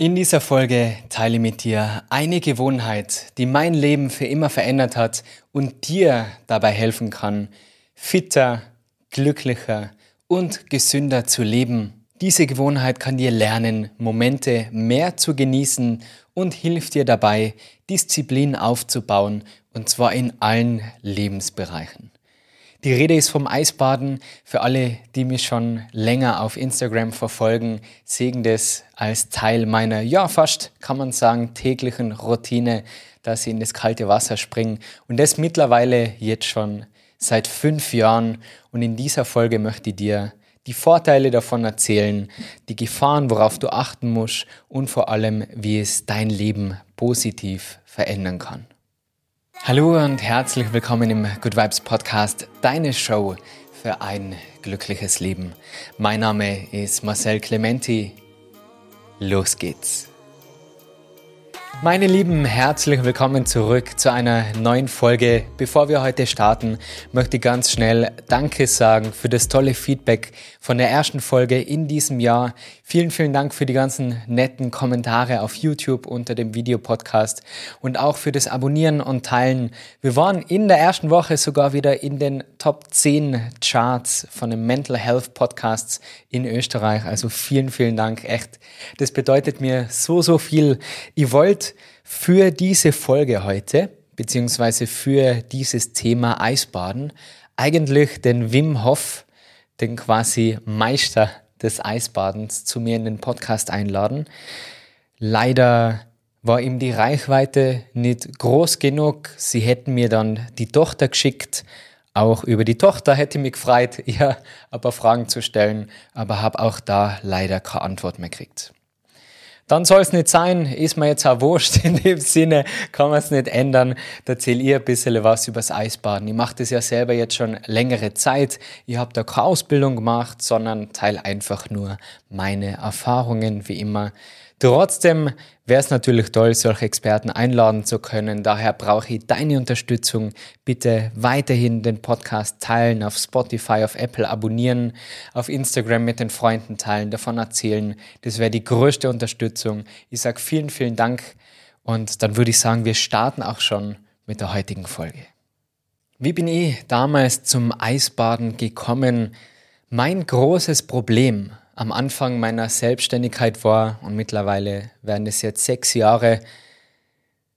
In dieser Folge teile ich mit dir eine Gewohnheit, die mein Leben für immer verändert hat und dir dabei helfen kann, fitter, glücklicher und gesünder zu leben. Diese Gewohnheit kann dir lernen, Momente mehr zu genießen und hilft dir dabei, Disziplin aufzubauen, und zwar in allen Lebensbereichen. Die Rede ist vom Eisbaden. Für alle, die mich schon länger auf Instagram verfolgen, sehen das als Teil meiner, ja, fast kann man sagen, täglichen Routine, dass sie in das kalte Wasser springen. Und das mittlerweile jetzt schon seit fünf Jahren. Und in dieser Folge möchte ich dir die Vorteile davon erzählen, die Gefahren, worauf du achten musst und vor allem, wie es dein Leben positiv verändern kann. Hallo und herzlich willkommen im Good Vibes Podcast, deine Show für ein glückliches Leben. Mein Name ist Marcel Clementi. Los geht's. Meine Lieben, herzlich willkommen zurück zu einer neuen Folge. Bevor wir heute starten, möchte ich ganz schnell Danke sagen für das tolle Feedback von der ersten Folge in diesem Jahr. Vielen, vielen Dank für die ganzen netten Kommentare auf YouTube unter dem Videopodcast und auch für das Abonnieren und Teilen. Wir waren in der ersten Woche sogar wieder in den Top 10 Charts von den Mental Health Podcasts in Österreich. Also vielen, vielen Dank. Echt, das bedeutet mir so, so viel. Ich für diese Folge heute, beziehungsweise für dieses Thema Eisbaden, eigentlich den Wim Hof, den quasi Meister des Eisbadens, zu mir in den Podcast einladen. Leider war ihm die Reichweite nicht groß genug. Sie hätten mir dann die Tochter geschickt. Auch über die Tochter hätte mich gefreut, ihr ein paar Fragen zu stellen, aber habe auch da leider keine Antwort mehr gekriegt. Dann soll es nicht sein, ist mir jetzt auch wurscht. In dem Sinne kann man es nicht ändern. Da erzähle ich ein bisschen was übers Eisbaden. Ich mache das ja selber jetzt schon längere Zeit. Ich habe da keine Ausbildung gemacht, sondern teile einfach nur meine Erfahrungen, wie immer. Trotzdem wäre es natürlich toll, solche Experten einladen zu können. Daher brauche ich deine Unterstützung. Bitte weiterhin den Podcast teilen, auf Spotify, auf Apple abonnieren, auf Instagram mit den Freunden teilen, davon erzählen. Das wäre die größte Unterstützung. Ich sage vielen, vielen Dank und dann würde ich sagen, wir starten auch schon mit der heutigen Folge. Wie bin ich damals zum Eisbaden gekommen? Mein großes Problem am Anfang meiner Selbstständigkeit war und mittlerweile werden es jetzt sechs Jahre,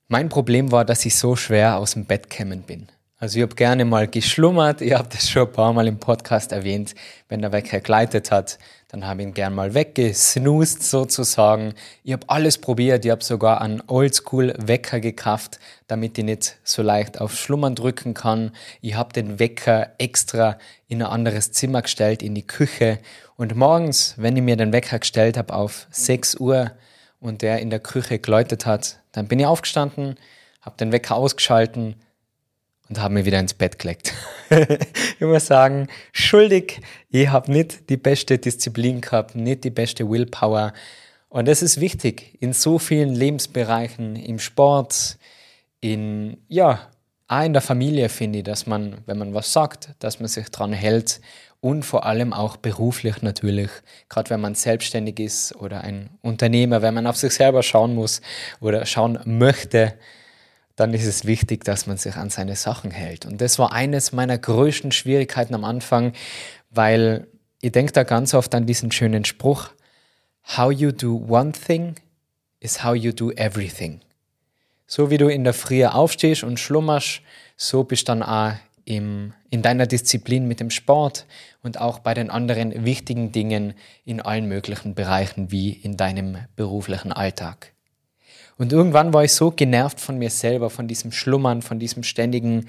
mein Problem war, dass ich so schwer aus dem Bett gekommen bin. Also ich habe gerne mal geschlummert, ich habe das schon ein paar Mal im Podcast erwähnt, wenn der Wecker gleitet hat, dann habe ich ihn gern mal weggesnoost sozusagen. Ich habe alles probiert, ich habe sogar einen Oldschool-Wecker gekauft, damit ich nicht so leicht auf Schlummern drücken kann. Ich habe den Wecker extra in ein anderes Zimmer gestellt, in die Küche und morgens, wenn ich mir den Wecker gestellt habe auf 6 Uhr und der in der Küche geläutet hat, dann bin ich aufgestanden, habe den Wecker ausgeschalten und habe mich wieder ins Bett gelegt. ich muss sagen, schuldig, ich habe nicht die beste Disziplin gehabt, nicht die beste Willpower. Und das ist wichtig in so vielen Lebensbereichen, im Sport, in, ja, auch in der Familie finde ich, dass man, wenn man was sagt, dass man sich dran hält und vor allem auch beruflich natürlich, gerade wenn man selbstständig ist oder ein Unternehmer, wenn man auf sich selber schauen muss oder schauen möchte, dann ist es wichtig, dass man sich an seine Sachen hält. Und das war eines meiner größten Schwierigkeiten am Anfang, weil ich denke da ganz oft an diesen schönen Spruch, How you do one thing is how you do everything. So wie du in der Früh aufstehst und schlummerst, so bist dann auch im, in deiner Disziplin mit dem Sport und auch bei den anderen wichtigen Dingen in allen möglichen Bereichen wie in deinem beruflichen Alltag. Und irgendwann war ich so genervt von mir selber, von diesem Schlummern, von diesem ständigen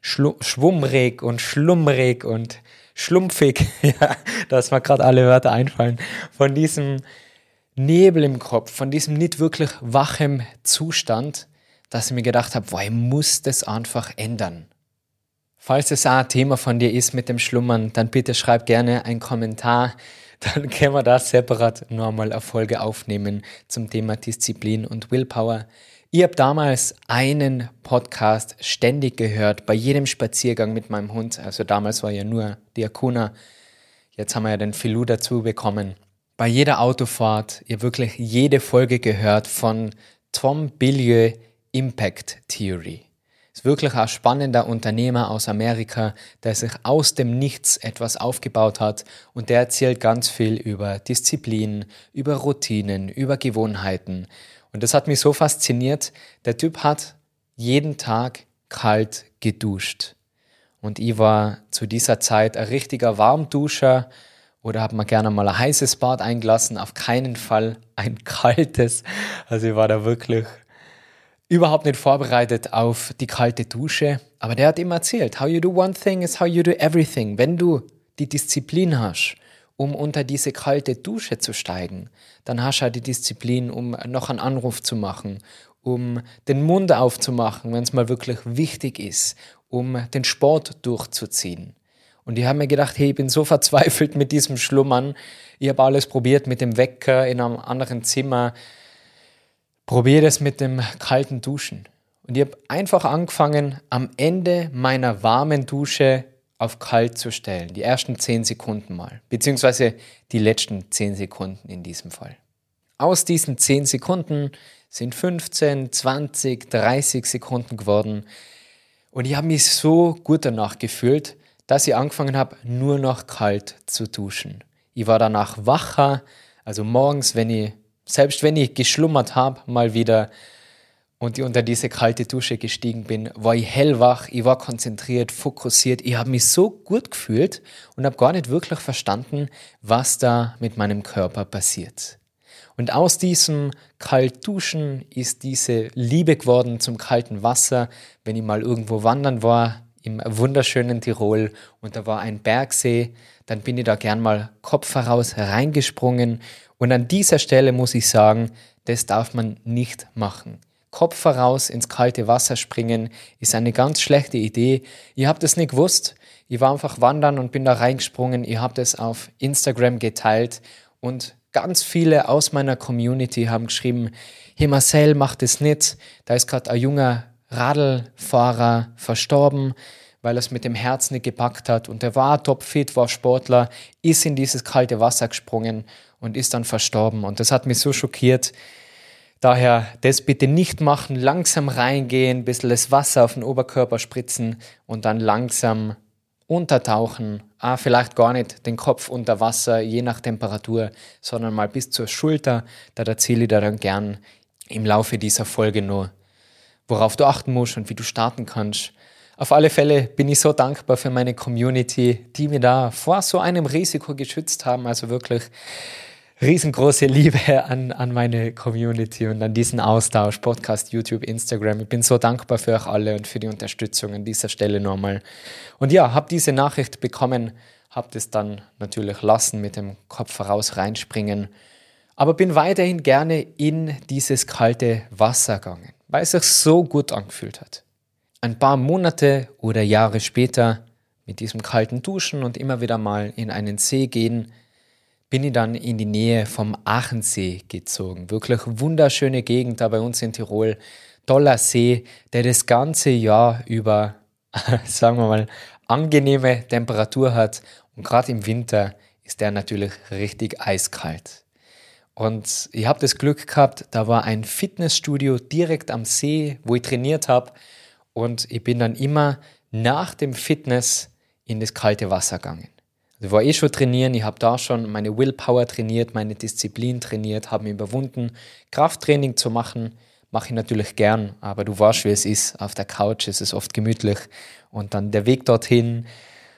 Schlu Schwummrig und Schlummrig und Schlumpfig, dass mir gerade alle Wörter einfallen, von diesem Nebel im Kopf, von diesem nicht wirklich wachem Zustand, dass ich mir gedacht habe, boah, ich muss das einfach ändern. Falls es ein Thema von dir ist mit dem Schlummern, dann bitte schreib gerne einen Kommentar. Dann können wir da separat nochmal eine Folge aufnehmen zum Thema Disziplin und Willpower. Ich habe damals einen Podcast ständig gehört, bei jedem Spaziergang mit meinem Hund. Also damals war ja nur die Akuna. Jetzt haben wir ja den Filou dazu bekommen. bei jeder Autofahrt ihr wirklich jede Folge gehört von Tom Billieu Impact Theory. Ist wirklich ein spannender Unternehmer aus Amerika, der sich aus dem Nichts etwas aufgebaut hat und der erzählt ganz viel über Disziplin, über Routinen, über Gewohnheiten. Und das hat mich so fasziniert. Der Typ hat jeden Tag kalt geduscht. Und ich war zu dieser Zeit ein richtiger Warmduscher oder habe mir gerne mal ein heißes Bad eingelassen, auf keinen Fall ein kaltes. Also ich war da wirklich überhaupt nicht vorbereitet auf die kalte Dusche. Aber der hat immer erzählt, how you do one thing is how you do everything. Wenn du die Disziplin hast, um unter diese kalte Dusche zu steigen, dann hast du auch die Disziplin, um noch einen Anruf zu machen, um den Mund aufzumachen, wenn es mal wirklich wichtig ist, um den Sport durchzuziehen. Und ich habe mir gedacht, hey, ich bin so verzweifelt mit diesem Schlummern. Ich habe alles probiert mit dem Wecker in einem anderen Zimmer. Probiere es mit dem kalten Duschen. Und ich habe einfach angefangen, am Ende meiner warmen Dusche auf kalt zu stellen. Die ersten 10 Sekunden mal. Beziehungsweise die letzten 10 Sekunden in diesem Fall. Aus diesen 10 Sekunden sind 15, 20, 30 Sekunden geworden. Und ich habe mich so gut danach gefühlt, dass ich angefangen habe, nur noch kalt zu duschen. Ich war danach wacher, also morgens, wenn ich, selbst wenn ich geschlummert habe, mal wieder und ich unter diese kalte Dusche gestiegen bin, war ich hellwach, ich war konzentriert, fokussiert, ich habe mich so gut gefühlt und habe gar nicht wirklich verstanden, was da mit meinem Körper passiert. Und aus diesem Kaltduschen ist diese Liebe geworden zum kalten Wasser. Wenn ich mal irgendwo wandern war, im wunderschönen Tirol und da war ein Bergsee, dann bin ich da gern mal Kopf heraus reingesprungen und an dieser Stelle muss ich sagen, das darf man nicht machen. Kopf heraus ins kalte Wasser springen ist eine ganz schlechte Idee. Ihr habt es nicht gewusst. Ich war einfach wandern und bin da reingesprungen. Ihr habt es auf Instagram geteilt und ganz viele aus meiner Community haben geschrieben, hey Marcel, macht es nicht. Da ist gerade ein junger Radlfahrer verstorben, weil er es mit dem Herz nicht gepackt hat. Und er war topfit, war Sportler, ist in dieses kalte Wasser gesprungen und ist dann verstorben. Und das hat mich so schockiert. Daher das bitte nicht machen, langsam reingehen, ein bisschen das Wasser auf den Oberkörper spritzen und dann langsam untertauchen. Ah, vielleicht gar nicht den Kopf unter Wasser, je nach Temperatur, sondern mal bis zur Schulter. Da erzähle ich dir dann gern im Laufe dieser Folge nur worauf du achten musst und wie du starten kannst. Auf alle Fälle bin ich so dankbar für meine Community, die mir da vor so einem Risiko geschützt haben. Also wirklich riesengroße Liebe an, an meine Community und an diesen Austausch, Podcast, YouTube, Instagram. Ich bin so dankbar für euch alle und für die Unterstützung an dieser Stelle nochmal. Und ja, habe diese Nachricht bekommen, habe das dann natürlich lassen mit dem Kopf heraus reinspringen, aber bin weiterhin gerne in dieses kalte Wasser gegangen weil es sich so gut angefühlt hat. Ein paar Monate oder Jahre später, mit diesem kalten Duschen und immer wieder mal in einen See gehen, bin ich dann in die Nähe vom Aachensee gezogen. Wirklich wunderschöne Gegend da bei uns in Tirol. Toller See, der das ganze Jahr über, sagen wir mal, angenehme Temperatur hat. Und gerade im Winter ist der natürlich richtig eiskalt. Und ich habe das Glück gehabt, da war ein Fitnessstudio direkt am See, wo ich trainiert habe. Und ich bin dann immer nach dem Fitness in das kalte Wasser gegangen. Also ich war eh schon trainieren, ich habe da schon meine Willpower trainiert, meine Disziplin trainiert, habe mich überwunden. Krafttraining zu machen, mache ich natürlich gern, aber du weißt, wie es ist. Auf der Couch ist es oft gemütlich. Und dann der Weg dorthin.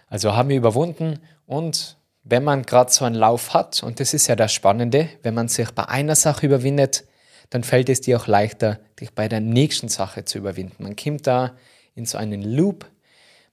Also habe ich überwunden und wenn man gerade so einen Lauf hat, und das ist ja das Spannende, wenn man sich bei einer Sache überwindet, dann fällt es dir auch leichter, dich bei der nächsten Sache zu überwinden. Man kommt da in so einen Loop.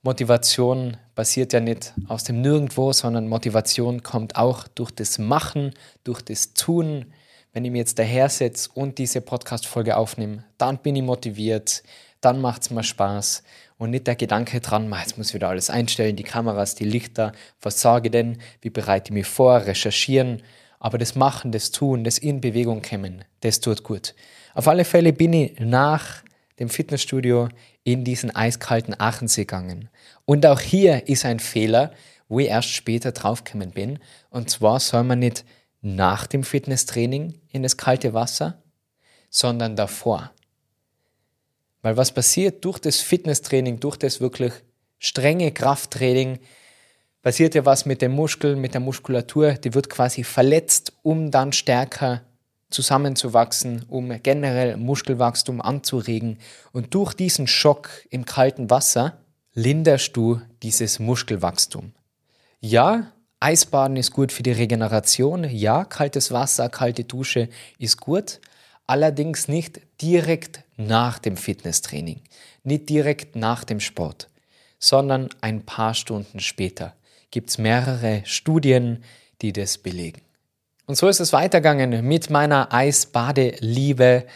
Motivation basiert ja nicht aus dem Nirgendwo, sondern Motivation kommt auch durch das Machen, durch das Tun. Wenn ich mir jetzt daher setze und diese Podcast-Folge aufnehme, dann bin ich motiviert, dann macht es mir Spaß und nicht der Gedanke dran, jetzt muss ich wieder alles einstellen, die Kameras, die Lichter, was sage ich denn, wie bereite ich mich vor, recherchieren. Aber das Machen, das Tun, das in Bewegung kommen, das tut gut. Auf alle Fälle bin ich nach dem Fitnessstudio in diesen eiskalten Aachensee gegangen. Und auch hier ist ein Fehler, wo ich erst später draufgekommen bin. Und zwar soll man nicht nach dem Fitnesstraining in das kalte Wasser, sondern davor. Weil was passiert durch das Fitnesstraining, durch das wirklich strenge Krafttraining, passiert ja was mit den Muskeln, mit der Muskulatur, die wird quasi verletzt, um dann stärker zusammenzuwachsen, um generell Muskelwachstum anzuregen. Und durch diesen Schock im kalten Wasser linderst du dieses Muskelwachstum. Ja, Eisbaden ist gut für die Regeneration. Ja, kaltes Wasser, kalte Dusche ist gut. Allerdings nicht direkt nach dem Fitnesstraining, nicht direkt nach dem Sport, sondern ein paar Stunden später. Gibt es mehrere Studien, die das belegen. Und so ist es weitergegangen mit meiner Eisbadeliebe.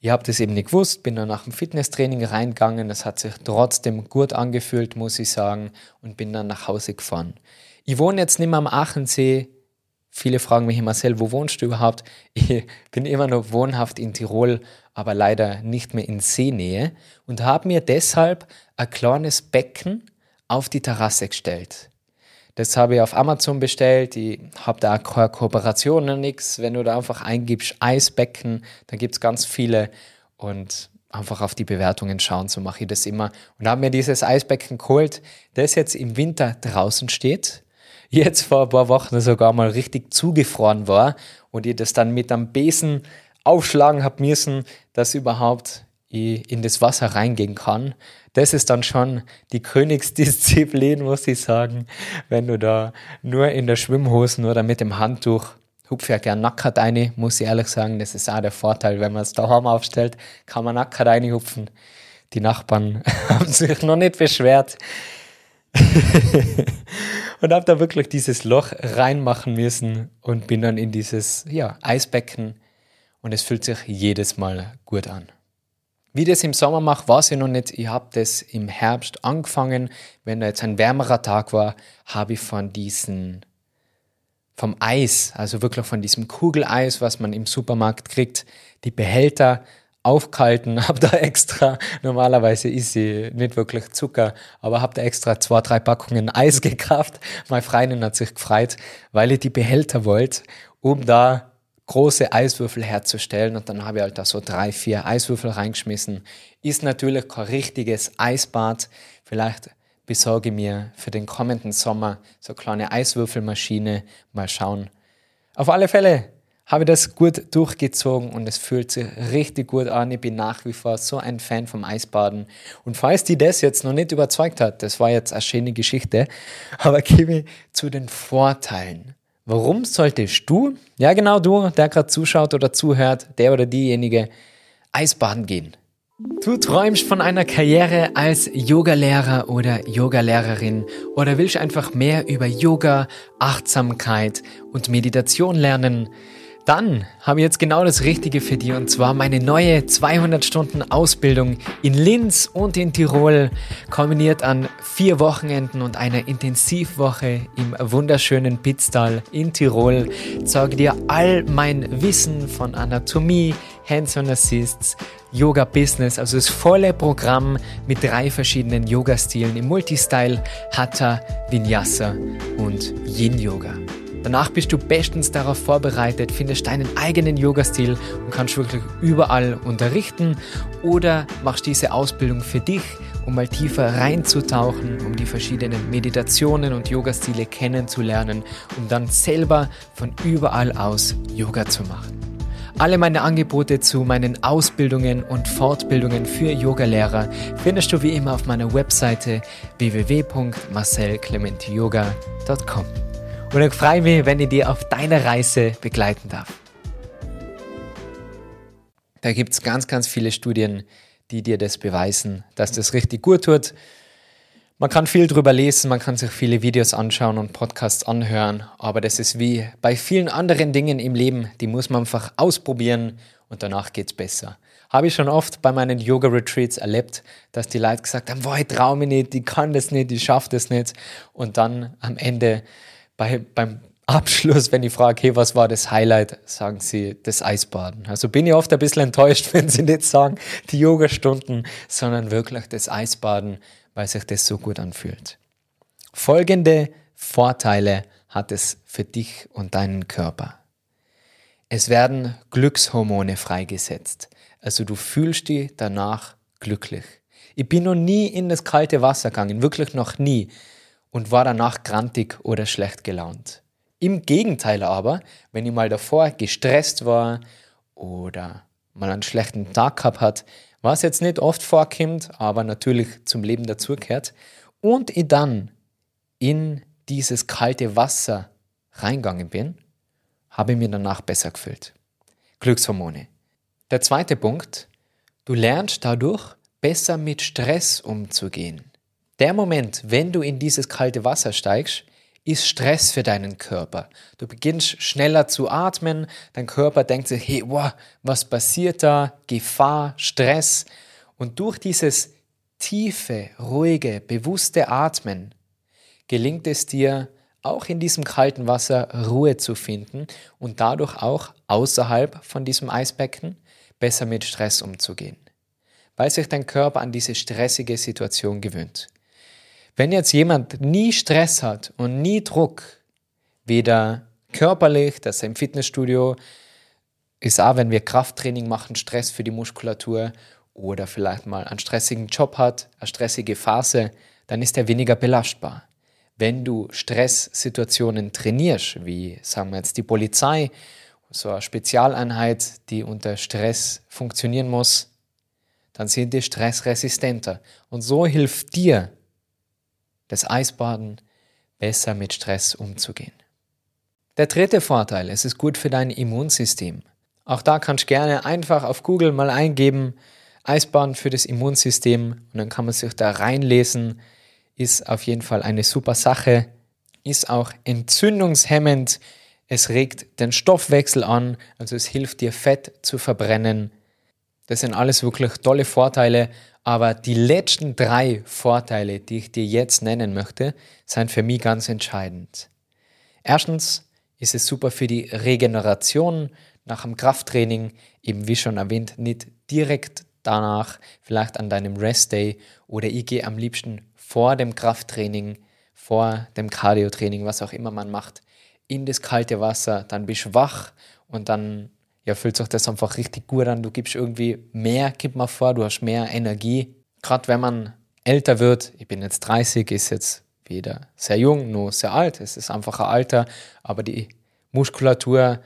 Ihr habt es eben nicht gewusst, bin dann nach dem Fitnesstraining reingegangen. Es hat sich trotzdem gut angefühlt, muss ich sagen, und bin dann nach Hause gefahren. Ich wohne jetzt nicht mehr am Aachensee. Viele fragen mich Marcel, wo wohnst du überhaupt? Ich bin immer noch wohnhaft in Tirol, aber leider nicht mehr in Seenähe und habe mir deshalb ein kleines Becken auf die Terrasse gestellt. Das habe ich auf Amazon bestellt. Ich habe da keine Kooperation, nichts. Wenn du da einfach eingibst Eisbecken, dann gibt es ganz viele und einfach auf die Bewertungen schauen, so mache ich das immer. Und habe mir dieses Eisbecken geholt, das jetzt im Winter draußen steht, jetzt vor ein paar Wochen sogar mal richtig zugefroren war und ich das dann mit einem Besen aufschlagen habe müssen, dass überhaupt in das Wasser reingehen kann das ist dann schon die Königsdisziplin, muss ich sagen. Wenn du da nur in der Schwimmhose oder mit dem Handtuch hupf ja gern nackert eine, muss ich ehrlich sagen. Das ist auch der Vorteil, wenn man es daheim aufstellt, kann man nackert eine hupfen. Die Nachbarn haben sich noch nicht beschwert. und habe da wirklich dieses Loch reinmachen müssen und bin dann in dieses ja, Eisbecken und es fühlt sich jedes Mal gut an. Wie das im Sommer mache, weiß ich noch nicht. Ich habe das im Herbst angefangen. Wenn da jetzt ein wärmerer Tag war, habe ich von diesen, vom Eis, also wirklich von diesem Kugeleis, was man im Supermarkt kriegt, die Behälter aufgehalten, habe da extra, normalerweise ist sie nicht wirklich Zucker, aber habe da extra zwei, drei Packungen Eis gekauft. Meine Freundin hat sich gefreut, weil ich die Behälter wollte, um da große Eiswürfel herzustellen und dann habe ich halt da so drei, vier Eiswürfel reingeschmissen. Ist natürlich kein richtiges Eisbad. Vielleicht besorge ich mir für den kommenden Sommer so eine kleine Eiswürfelmaschine. Mal schauen. Auf alle Fälle habe das gut durchgezogen und es fühlt sich richtig gut an. Ich bin nach wie vor so ein Fan vom Eisbaden. Und falls die das jetzt noch nicht überzeugt hat, das war jetzt eine schöne Geschichte, aber gebe zu den Vorteilen Warum solltest du, ja genau du, der gerade zuschaut oder zuhört, der oder diejenige, Eisbaden gehen? Du träumst von einer Karriere als Yogalehrer oder Yogalehrerin oder willst einfach mehr über Yoga, Achtsamkeit und Meditation lernen? Dann habe ich jetzt genau das Richtige für dich und zwar meine neue 200 Stunden Ausbildung in Linz und in Tirol, kombiniert an vier Wochenenden und einer Intensivwoche im wunderschönen Pitztal in Tirol. Zeige dir all mein Wissen von Anatomie, Hands-on Assists, Yoga Business, also das volle Programm mit drei verschiedenen Yoga-Stilen im Multistyle, Hatha, Vinyasa und Yin Yoga. Danach bist du bestens darauf vorbereitet, findest deinen eigenen Yoga-Stil und kannst wirklich überall unterrichten oder machst diese Ausbildung für dich, um mal tiefer reinzutauchen, um die verschiedenen Meditationen und Yoga-Stile kennenzulernen, um dann selber von überall aus Yoga zu machen. Alle meine Angebote zu meinen Ausbildungen und Fortbildungen für Yogalehrer findest du wie immer auf meiner Webseite www.marcelclementiyoga.com. Und ich freue mich, wenn ich dir auf deiner Reise begleiten darf. Da gibt es ganz, ganz viele Studien, die dir das beweisen, dass das richtig gut tut. Man kann viel drüber lesen, man kann sich viele Videos anschauen und Podcasts anhören, aber das ist wie bei vielen anderen Dingen im Leben, die muss man einfach ausprobieren und danach geht es besser. Habe ich schon oft bei meinen Yoga-Retreats erlebt, dass die Leute gesagt haben, boah, ich traue mich nicht, ich kann das nicht, ich schaffe das nicht. Und dann am Ende bei, beim Abschluss, wenn ich frage, hey, was war das Highlight, sagen sie das Eisbaden. Also bin ich oft ein bisschen enttäuscht, wenn sie nicht sagen die Yogastunden, sondern wirklich das Eisbaden, weil sich das so gut anfühlt. Folgende Vorteile hat es für dich und deinen Körper. Es werden Glückshormone freigesetzt. Also du fühlst dich danach glücklich. Ich bin noch nie in das kalte Wasser gegangen, wirklich noch nie, und war danach grantig oder schlecht gelaunt. Im Gegenteil aber, wenn ich mal davor gestresst war oder mal einen schlechten Tag gehabt hat, was jetzt nicht oft vorkommt, aber natürlich zum Leben dazugehört, und ich dann in dieses kalte Wasser reingegangen bin, habe ich mir danach besser gefühlt. Glückshormone. Der zweite Punkt, du lernst dadurch besser mit Stress umzugehen. Der Moment, wenn du in dieses kalte Wasser steigst, ist Stress für deinen Körper. Du beginnst schneller zu atmen, dein Körper denkt sich, hey, wow, was passiert da? Gefahr, Stress. Und durch dieses tiefe, ruhige, bewusste Atmen gelingt es dir, auch in diesem kalten Wasser Ruhe zu finden und dadurch auch außerhalb von diesem Eisbecken besser mit Stress umzugehen weil sich dein Körper an diese stressige Situation gewöhnt. Wenn jetzt jemand nie Stress hat und nie Druck, weder körperlich, das im Fitnessstudio ist auch, wenn wir Krafttraining machen, Stress für die Muskulatur oder vielleicht mal einen stressigen Job hat, eine stressige Phase, dann ist er weniger belastbar. Wenn du Stresssituationen trainierst, wie sagen wir jetzt die Polizei, so eine Spezialeinheit, die unter Stress funktionieren muss, dann sind die stressresistenter. Und so hilft dir das Eisbaden besser mit Stress umzugehen. Der dritte Vorteil, es ist gut für dein Immunsystem. Auch da kannst du gerne einfach auf Google mal eingeben, Eisbaden für das Immunsystem und dann kann man sich da reinlesen. Ist auf jeden Fall eine super Sache, ist auch entzündungshemmend, es regt den Stoffwechsel an, also es hilft dir Fett zu verbrennen das sind alles wirklich tolle Vorteile, aber die letzten drei Vorteile, die ich dir jetzt nennen möchte, sind für mich ganz entscheidend. Erstens ist es super für die Regeneration nach dem Krafttraining, eben wie schon erwähnt, nicht direkt danach, vielleicht an deinem Rest-Day oder ich gehe am liebsten vor dem Krafttraining, vor dem Cardio-Training, was auch immer man macht, in das kalte Wasser, dann bist du wach und dann ja, fühlt sich das einfach richtig gut an. Du gibst irgendwie mehr, gib mal vor, du hast mehr Energie. Gerade wenn man älter wird, ich bin jetzt 30, ist jetzt weder sehr jung, nur sehr alt. Es ist einfach ein Alter, aber die Muskulatur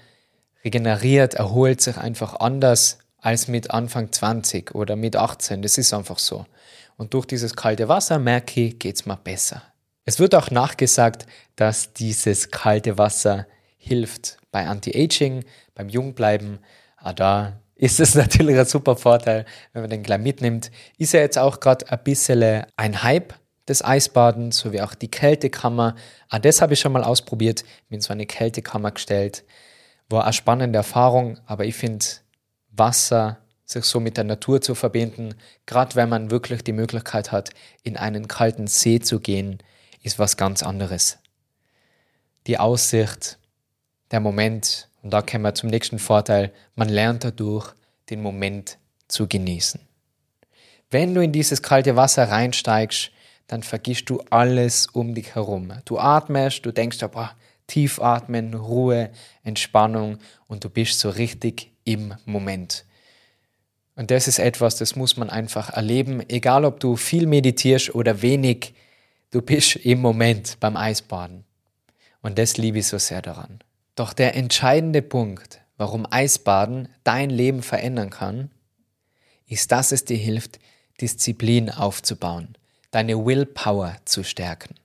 regeneriert, erholt sich einfach anders als mit Anfang 20 oder mit 18. Das ist einfach so. Und durch dieses kalte Wasser merke ich, geht es mir besser. Es wird auch nachgesagt, dass dieses kalte Wasser hilft bei Anti-Aging, beim Jungbleiben. Ah, da ist es natürlich ein super Vorteil, wenn man den gleich mitnimmt. Ist ja jetzt auch gerade ein bisschen ein Hype des Eisbadens, sowie auch die Kältekammer. Ah, das habe ich schon mal ausprobiert, in so eine Kältekammer gestellt. War eine spannende Erfahrung, aber ich finde Wasser, sich so mit der Natur zu verbinden, gerade wenn man wirklich die Möglichkeit hat, in einen kalten See zu gehen, ist was ganz anderes. Die Aussicht, der Moment, und da kommen wir zum nächsten Vorteil, man lernt dadurch, den Moment zu genießen. Wenn du in dieses kalte Wasser reinsteigst, dann vergisst du alles um dich herum. Du atmest, du denkst, boah, tief atmen, Ruhe, Entspannung und du bist so richtig im Moment. Und das ist etwas, das muss man einfach erleben, egal ob du viel meditierst oder wenig, du bist im Moment beim Eisbaden. Und das liebe ich so sehr daran. Doch der entscheidende Punkt, warum Eisbaden dein Leben verändern kann, ist, dass es dir hilft, Disziplin aufzubauen, deine Willpower zu stärken.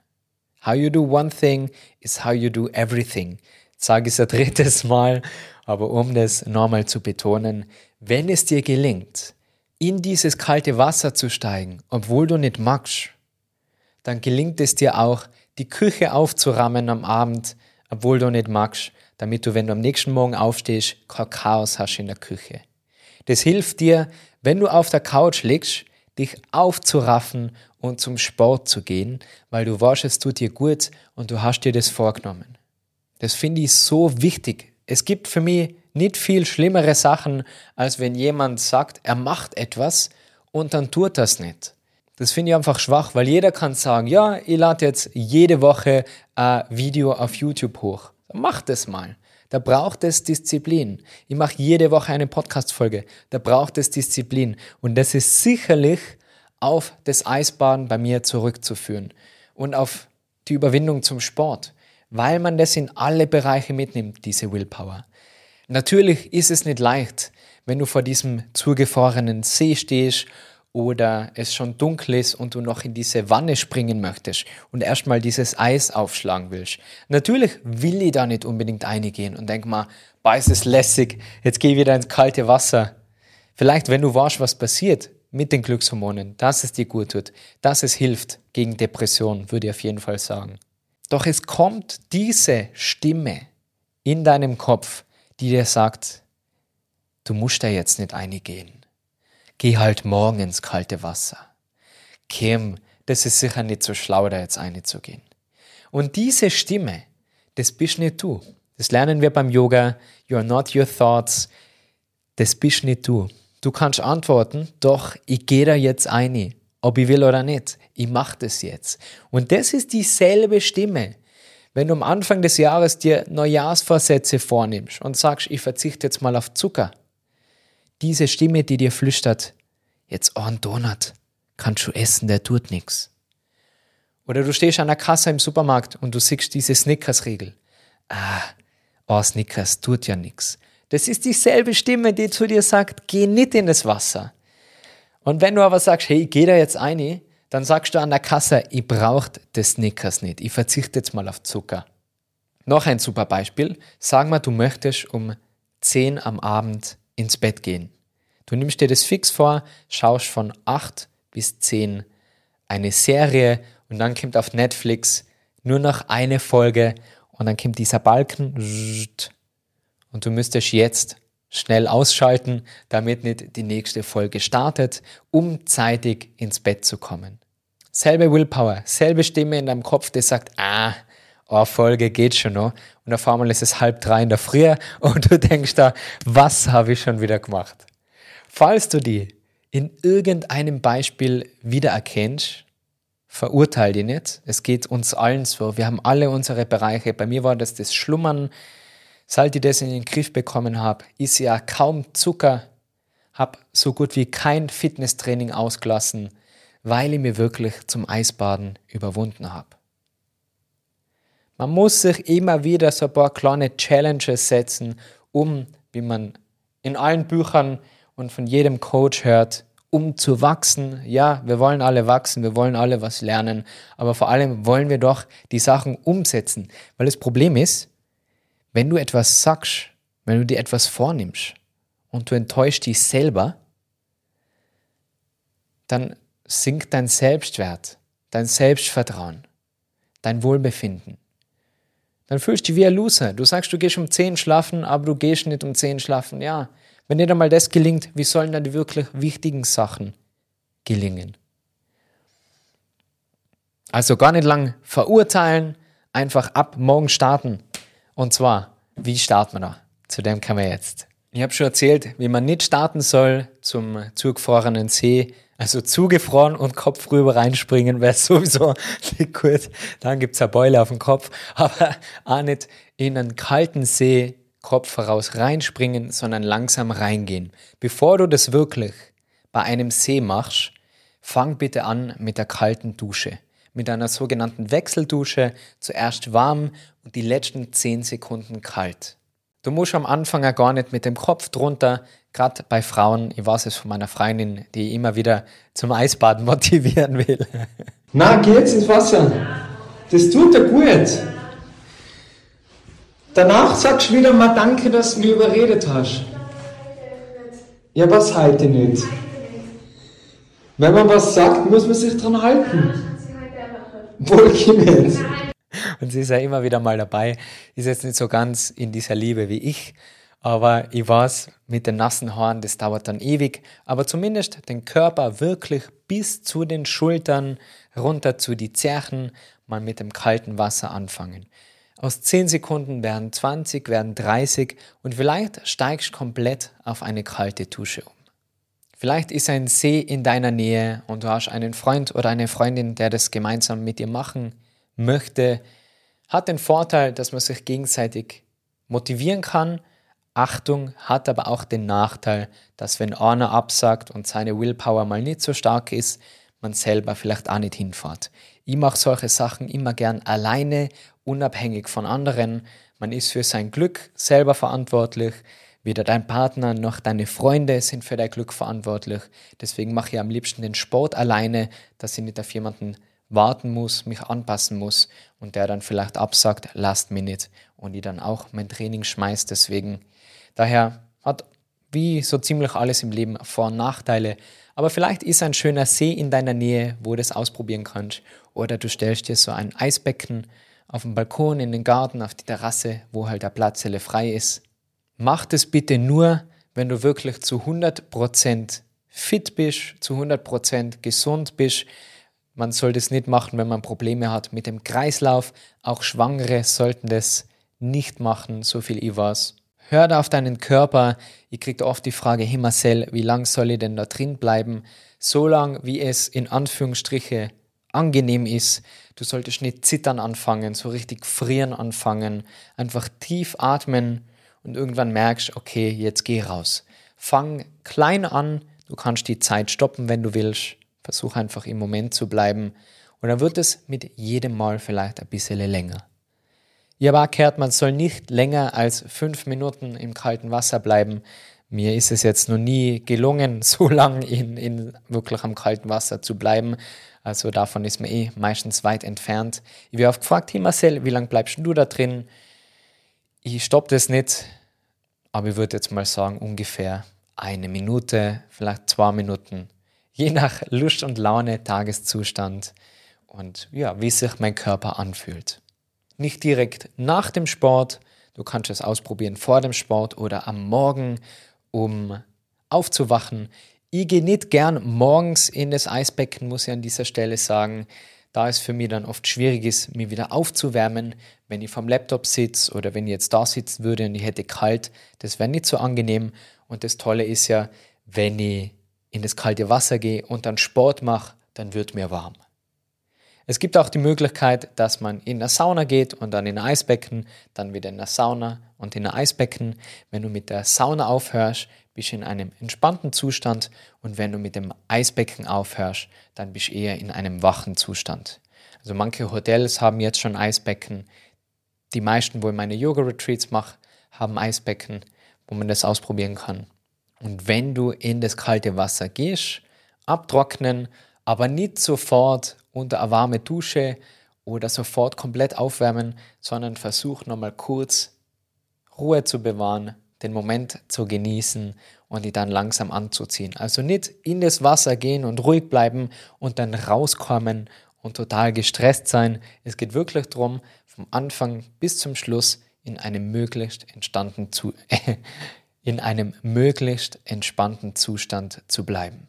How you do one thing is how you do everything. Sage ich es ein drittes Mal, aber um das nochmal zu betonen, wenn es dir gelingt, in dieses kalte Wasser zu steigen, obwohl du nicht magst, dann gelingt es dir auch, die Küche aufzurammen am Abend, obwohl du nicht magst, damit du, wenn du am nächsten Morgen aufstehst, kein Chaos hast in der Küche. Das hilft dir, wenn du auf der Couch liegst, dich aufzuraffen und zum Sport zu gehen, weil du weißt, es tut dir gut und du hast dir das vorgenommen. Das finde ich so wichtig. Es gibt für mich nicht viel schlimmere Sachen, als wenn jemand sagt, er macht etwas und dann tut das nicht. Das finde ich einfach schwach, weil jeder kann sagen, ja, ich lade jetzt jede Woche ein Video auf YouTube hoch. Mach das mal. Da braucht es Disziplin. Ich mache jede Woche eine Podcast-Folge. Da braucht es Disziplin. Und das ist sicherlich auf das Eisbaden bei mir zurückzuführen und auf die Überwindung zum Sport, weil man das in alle Bereiche mitnimmt, diese Willpower. Natürlich ist es nicht leicht, wenn du vor diesem zugefrorenen See stehst oder es schon dunkel ist und du noch in diese Wanne springen möchtest und erstmal dieses Eis aufschlagen willst. Natürlich will ich da nicht unbedingt eingehen und denk mal, boah, ist es lässig, jetzt geh wieder ins kalte Wasser. Vielleicht, wenn du weißt, was passiert mit den Glückshormonen, dass es dir gut tut, dass es hilft gegen Depression, würde ich auf jeden Fall sagen. Doch es kommt diese Stimme in deinem Kopf, die dir sagt, du musst da jetzt nicht eingehen geh halt morgen ins kalte Wasser. Kim, das ist sicher nicht so schlau, da jetzt einzugehen. Und diese Stimme, das bist nicht du. Das lernen wir beim Yoga. You're not your thoughts. Das bist nicht du. Du kannst antworten, doch, ich gehe da jetzt ein, ob ich will oder nicht. Ich mache das jetzt. Und das ist dieselbe Stimme. Wenn du am Anfang des Jahres dir Neujahrsvorsätze vornimmst und sagst, ich verzichte jetzt mal auf Zucker, diese Stimme, die dir flüstert, jetzt ein Donut, kannst du essen, der tut nichts. Oder du stehst an der Kasse im Supermarkt und du siehst diese Snickers-Regel. Ah, oh, Snickers tut ja nichts. Das ist dieselbe Stimme, die zu dir sagt, geh nicht in das Wasser. Und wenn du aber sagst, hey, geh da jetzt ein, dann sagst du an der Kasse, ich brauche das Snickers nicht, ich verzichte jetzt mal auf Zucker. Noch ein super Beispiel. Sag mal, du möchtest um 10 am Abend ins Bett gehen. Du nimmst dir das fix vor, schaust von 8 bis 10 eine Serie und dann kommt auf Netflix nur noch eine Folge und dann kommt dieser Balken und du müsstest jetzt schnell ausschalten, damit nicht die nächste Folge startet, um zeitig ins Bett zu kommen. Selbe Willpower, selbe Stimme in deinem Kopf, die sagt, ah, oh, Folge geht schon noch. Und auf einmal ist es halb drei in der Früh und du denkst da, was habe ich schon wieder gemacht? Falls du die in irgendeinem Beispiel wiedererkennst, verurteil die nicht. Es geht uns allen so. Wir haben alle unsere Bereiche. Bei mir war das das Schlummern. Seit ich das in den Griff bekommen habe, ist ja kaum Zucker, habe so gut wie kein Fitnesstraining ausgelassen, weil ich mir wirklich zum Eisbaden überwunden habe. Man muss sich immer wieder so ein paar kleine Challenges setzen, um, wie man in allen Büchern und von jedem Coach hört, um zu wachsen. Ja, wir wollen alle wachsen, wir wollen alle was lernen, aber vor allem wollen wir doch die Sachen umsetzen. Weil das Problem ist, wenn du etwas sagst, wenn du dir etwas vornimmst und du enttäuschst dich selber, dann sinkt dein Selbstwert, dein Selbstvertrauen, dein Wohlbefinden dann fühlst du dich wie ein Loser. Du sagst, du gehst um 10 schlafen, aber du gehst nicht um 10 schlafen. Ja, wenn nicht einmal das gelingt, wie sollen dann die wirklich wichtigen Sachen gelingen? Also gar nicht lang verurteilen, einfach ab morgen starten. Und zwar, wie starten wir da? Zu dem kommen wir jetzt. Ich habe schon erzählt, wie man nicht starten soll zum zugefrorenen See, also zugefroren und Kopf rüber reinspringen wäre sowieso nicht gut. Dann gibt's eine Beule auf dem Kopf. Aber auch nicht in einen kalten See Kopf heraus reinspringen, sondern langsam reingehen. Bevor du das wirklich bei einem See machst, fang bitte an mit der kalten Dusche. Mit einer sogenannten Wechseldusche. Zuerst warm und die letzten 10 Sekunden kalt. Du musst am Anfang ja gar nicht mit dem Kopf drunter, gerade bei Frauen, ich weiß es von meiner Freundin, die immer wieder zum Eisbaden motivieren will. Na, geh jetzt ins Wasser. Das tut dir gut. Danach sagst du wieder mal Danke, dass du mich überredet hast. Ja, was halte nicht? Wenn man was sagt, muss man sich dran halten. Wohlgemerkt. Und sie ist ja immer wieder mal dabei. Ist jetzt nicht so ganz in dieser Liebe wie ich. Aber ich weiß, mit den nassen Haaren, das dauert dann ewig. Aber zumindest den Körper wirklich bis zu den Schultern, runter zu die Zerchen, mal mit dem kalten Wasser anfangen. Aus 10 Sekunden werden 20, werden 30 und vielleicht steigst komplett auf eine kalte Dusche um. Vielleicht ist ein See in deiner Nähe und du hast einen Freund oder eine Freundin, der das gemeinsam mit dir machen möchte, hat den Vorteil, dass man sich gegenseitig motivieren kann. Achtung, hat aber auch den Nachteil, dass wenn einer absagt und seine Willpower mal nicht so stark ist, man selber vielleicht auch nicht hinfährt. Ich mache solche Sachen immer gern alleine, unabhängig von anderen. Man ist für sein Glück selber verantwortlich. Weder dein Partner noch deine Freunde sind für dein Glück verantwortlich. Deswegen mache ich am liebsten den Sport alleine, dass ich nicht auf jemanden warten muss, mich anpassen muss und der dann vielleicht absagt, last minute und ich dann auch mein Training schmeißt. Deswegen, daher hat wie so ziemlich alles im Leben Vor- und Nachteile. Aber vielleicht ist ein schöner See in deiner Nähe, wo du das ausprobieren kannst. Oder du stellst dir so ein Eisbecken auf dem Balkon, in den Garten, auf die Terrasse, wo halt der Platz frei ist. Mach das bitte nur, wenn du wirklich zu 100% fit bist, zu 100% gesund bist, man soll das nicht machen, wenn man Probleme hat mit dem Kreislauf. Auch Schwangere sollten das nicht machen, so viel ich weiß. Hör da auf deinen Körper. Ich kriege oft die Frage, hey Marcel, wie lang soll ich denn da drin bleiben? So lang, wie es in Anführungsstriche angenehm ist. Du solltest nicht zittern anfangen, so richtig frieren anfangen. Einfach tief atmen und irgendwann merkst, okay, jetzt geh raus. Fang klein an. Du kannst die Zeit stoppen, wenn du willst. Versuch einfach im Moment zu bleiben. Und dann wird es mit jedem Mal vielleicht ein bisschen länger. Habe auch gehört, man soll nicht länger als fünf Minuten im kalten Wasser bleiben. Mir ist es jetzt noch nie gelungen, so lange in, in wirklich am kalten Wasser zu bleiben. Also davon ist man eh meistens weit entfernt. Ich werde oft gefragt, hey Marcel, wie lange bleibst du da drin? Ich stoppe das nicht, aber ich würde jetzt mal sagen, ungefähr eine Minute, vielleicht zwei Minuten je nach Lust und Laune, Tageszustand und ja, wie sich mein Körper anfühlt. Nicht direkt nach dem Sport, du kannst es ausprobieren vor dem Sport oder am Morgen, um aufzuwachen. Ich gehe nicht gern morgens in das Eisbecken, muss ich an dieser Stelle sagen, da es für mich dann oft schwierig ist, mich wieder aufzuwärmen, wenn ich vom Laptop sitze oder wenn ich jetzt da sitzen würde und ich hätte kalt, das wäre nicht so angenehm. Und das Tolle ist ja, wenn ich in das kalte Wasser gehe und dann Sport mache, dann wird mir warm. Es gibt auch die Möglichkeit, dass man in der Sauna geht und dann in ein Eisbecken, dann wieder in der Sauna und in ein Eisbecken. Wenn du mit der Sauna aufhörst, bist du in einem entspannten Zustand und wenn du mit dem Eisbecken aufhörst, dann bist du eher in einem wachen Zustand. Also manche Hotels haben jetzt schon Eisbecken. Die meisten, wo ich meine Yoga-Retreats mache, haben Eisbecken, wo man das ausprobieren kann. Und wenn du in das kalte Wasser gehst, abtrocknen, aber nicht sofort unter eine warme Dusche oder sofort komplett aufwärmen, sondern versuch nochmal kurz Ruhe zu bewahren, den Moment zu genießen und die dann langsam anzuziehen. Also nicht in das Wasser gehen und ruhig bleiben und dann rauskommen und total gestresst sein. Es geht wirklich darum, vom Anfang bis zum Schluss in einem möglichst entstanden zu in einem möglichst entspannten Zustand zu bleiben.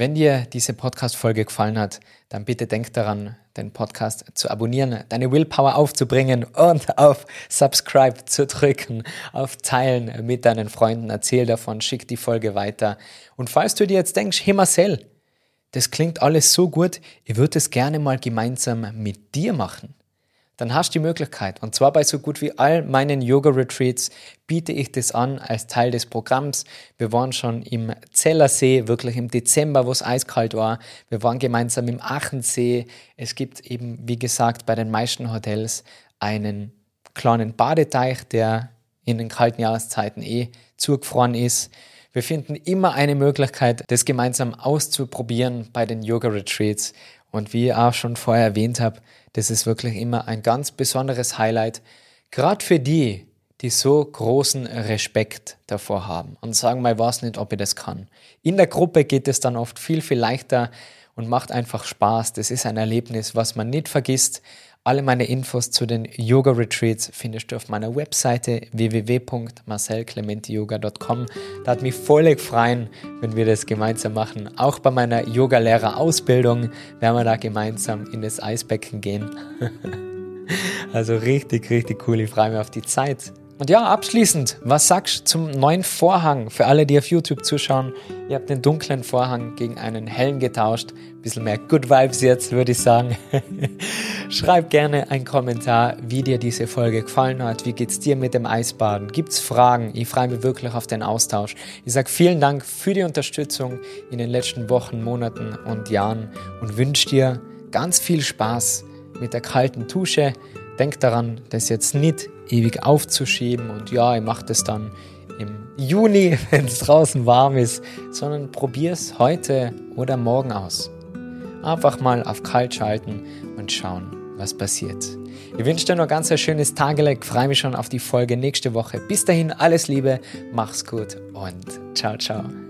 Wenn dir diese Podcast-Folge gefallen hat, dann bitte denk daran, den Podcast zu abonnieren, deine Willpower aufzubringen und auf Subscribe zu drücken, auf Teilen mit deinen Freunden. Erzähl davon, schick die Folge weiter. Und falls du dir jetzt denkst, hey Marcel, das klingt alles so gut, ich würde es gerne mal gemeinsam mit dir machen dann hast du die Möglichkeit. Und zwar bei so gut wie all meinen Yoga-Retreats biete ich das an als Teil des Programms. Wir waren schon im Zellersee, wirklich im Dezember, wo es eiskalt war. Wir waren gemeinsam im Aachensee. Es gibt eben, wie gesagt, bei den meisten Hotels einen kleinen Badeteich, der in den kalten Jahreszeiten eh zugefroren ist. Wir finden immer eine Möglichkeit, das gemeinsam auszuprobieren bei den Yoga-Retreats. Und wie ich auch schon vorher erwähnt habe, das ist wirklich immer ein ganz besonderes Highlight, gerade für die, die so großen Respekt davor haben und sagen, mal weiß nicht, ob ich das kann. In der Gruppe geht es dann oft viel, viel leichter und macht einfach Spaß. Das ist ein Erlebnis, was man nicht vergisst. Alle meine Infos zu den Yoga Retreats findest du auf meiner Webseite www.marcelclementiyoga.com. Da hat mich voll freuen, wenn wir das gemeinsam machen. Auch bei meiner Yoga-Lehrer-Ausbildung werden wir da gemeinsam in das Eisbecken gehen. also richtig, richtig cool. Ich freue mich auf die Zeit Und ja, abschließend, was sagst du zum neuen Vorhang für alle, die auf YouTube zuschauen? Ihr habt den dunklen Vorhang gegen einen hellen getauscht. Ein bisschen mehr Good Vibes jetzt, würde ich sagen. Schreib gerne einen Kommentar, wie dir diese Folge gefallen hat. Wie geht's dir mit dem Eisbaden? Gibt's Fragen? Ich freue mich wirklich auf den Austausch. Ich sage vielen Dank für die Unterstützung in den letzten Wochen, Monaten und Jahren und wünsche dir ganz viel Spaß mit der kalten Dusche. Denk daran, das jetzt nicht ewig aufzuschieben und ja, ich mache das dann im Juni, wenn es draußen warm ist, sondern probier es heute oder morgen aus. Einfach mal auf kalt schalten und schauen, was passiert. Ich wünsche dir noch ganz ein schönes Tageleg, freue mich schon auf die Folge nächste Woche. Bis dahin alles Liebe, mach's gut und ciao, ciao.